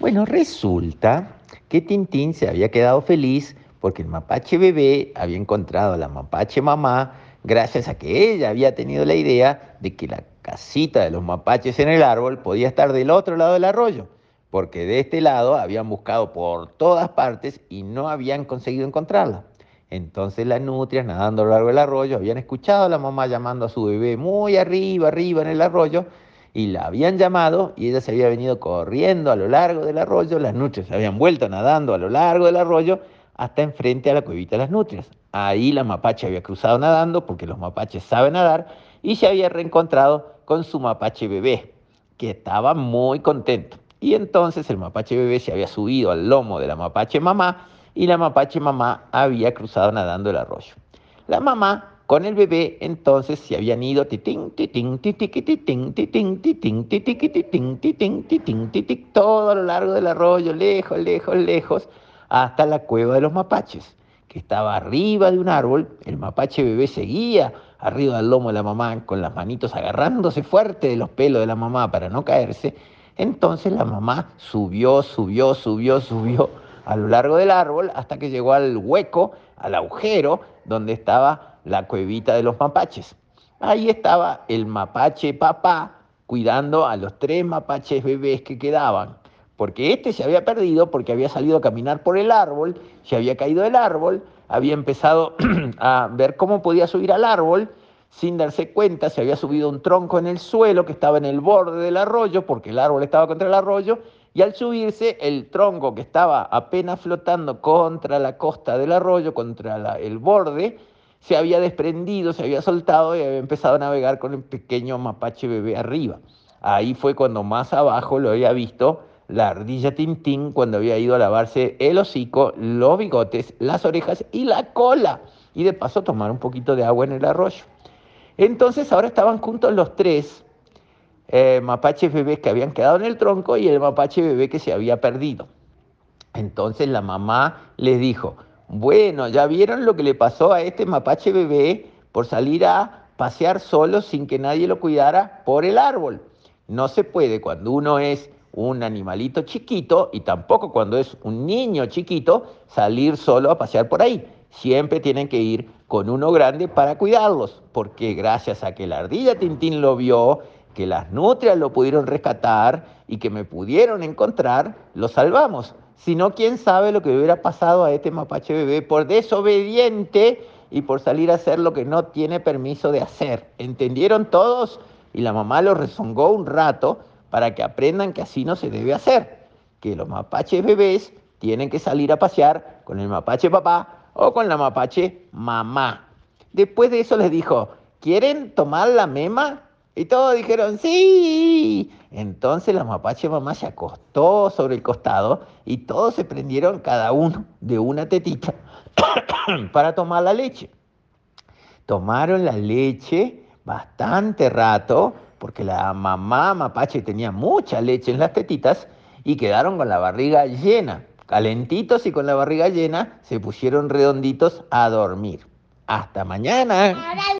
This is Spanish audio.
Bueno, resulta que Tintín se había quedado feliz porque el mapache bebé había encontrado a la mapache mamá gracias a que ella había tenido la idea de que la casita de los mapaches en el árbol podía estar del otro lado del arroyo, porque de este lado habían buscado por todas partes y no habían conseguido encontrarla. Entonces las nutrias, nadando a lo largo del arroyo, habían escuchado a la mamá llamando a su bebé muy arriba, arriba en el arroyo, y la habían llamado y ella se había venido corriendo a lo largo del arroyo, las nutrias se habían vuelto nadando a lo largo del arroyo hasta enfrente a la cuevita de las nutrias. Ahí la mapache había cruzado nadando, porque los mapaches saben nadar, y se había reencontrado con su mapache bebé, que estaba muy contento. Y entonces el mapache bebé se había subido al lomo de la mapache mamá y la mapache mamá había cruzado nadando el arroyo. La mamá con el bebé, entonces, se habían ido titín, titín, titín, titín, todo a lo largo del arroyo, lejos, lejos, lejos, hasta la cueva de los mapaches, que estaba arriba de un árbol. El mapache bebé seguía arriba del lomo de la mamá, con las manitos agarrándose fuerte de los pelos de la mamá para no caerse. Entonces la mamá subió, subió, subió, subió a lo largo del árbol hasta que llegó al hueco, al agujero, donde estaba la cuevita de los mapaches. Ahí estaba el mapache papá cuidando a los tres mapaches bebés que quedaban, porque este se había perdido porque había salido a caminar por el árbol, se había caído del árbol, había empezado a ver cómo podía subir al árbol, sin darse cuenta se había subido un tronco en el suelo que estaba en el borde del arroyo, porque el árbol estaba contra el arroyo, y al subirse el tronco que estaba apenas flotando contra la costa del arroyo, contra el borde, se había desprendido, se había soltado y había empezado a navegar con el pequeño mapache bebé arriba. Ahí fue cuando más abajo lo había visto la ardilla Tintín cuando había ido a lavarse el hocico, los bigotes, las orejas y la cola. Y de paso tomar un poquito de agua en el arroyo. Entonces ahora estaban juntos los tres eh, mapaches bebés que habían quedado en el tronco y el mapache bebé que se había perdido. Entonces la mamá les dijo, bueno, ya vieron lo que le pasó a este mapache bebé por salir a pasear solo sin que nadie lo cuidara por el árbol. No se puede cuando uno es un animalito chiquito y tampoco cuando es un niño chiquito salir solo a pasear por ahí. Siempre tienen que ir con uno grande para cuidarlos, porque gracias a que la ardilla Tintín lo vio, que las nutrias lo pudieron rescatar y que me pudieron encontrar, lo salvamos. Si no, quién sabe lo que hubiera pasado a este mapache bebé por desobediente y por salir a hacer lo que no tiene permiso de hacer. ¿Entendieron todos? Y la mamá lo rezongó un rato para que aprendan que así no se debe hacer, que los mapaches bebés tienen que salir a pasear con el mapache papá o con la mapache mamá. Después de eso les dijo, ¿quieren tomar la mema? Y todos dijeron, sí. Entonces la mapache mamá se acostó sobre el costado y todos se prendieron cada uno de una tetita para tomar la leche. Tomaron la leche bastante rato porque la mamá mapache tenía mucha leche en las tetitas y quedaron con la barriga llena. Calentitos y con la barriga llena se pusieron redonditos a dormir. Hasta mañana.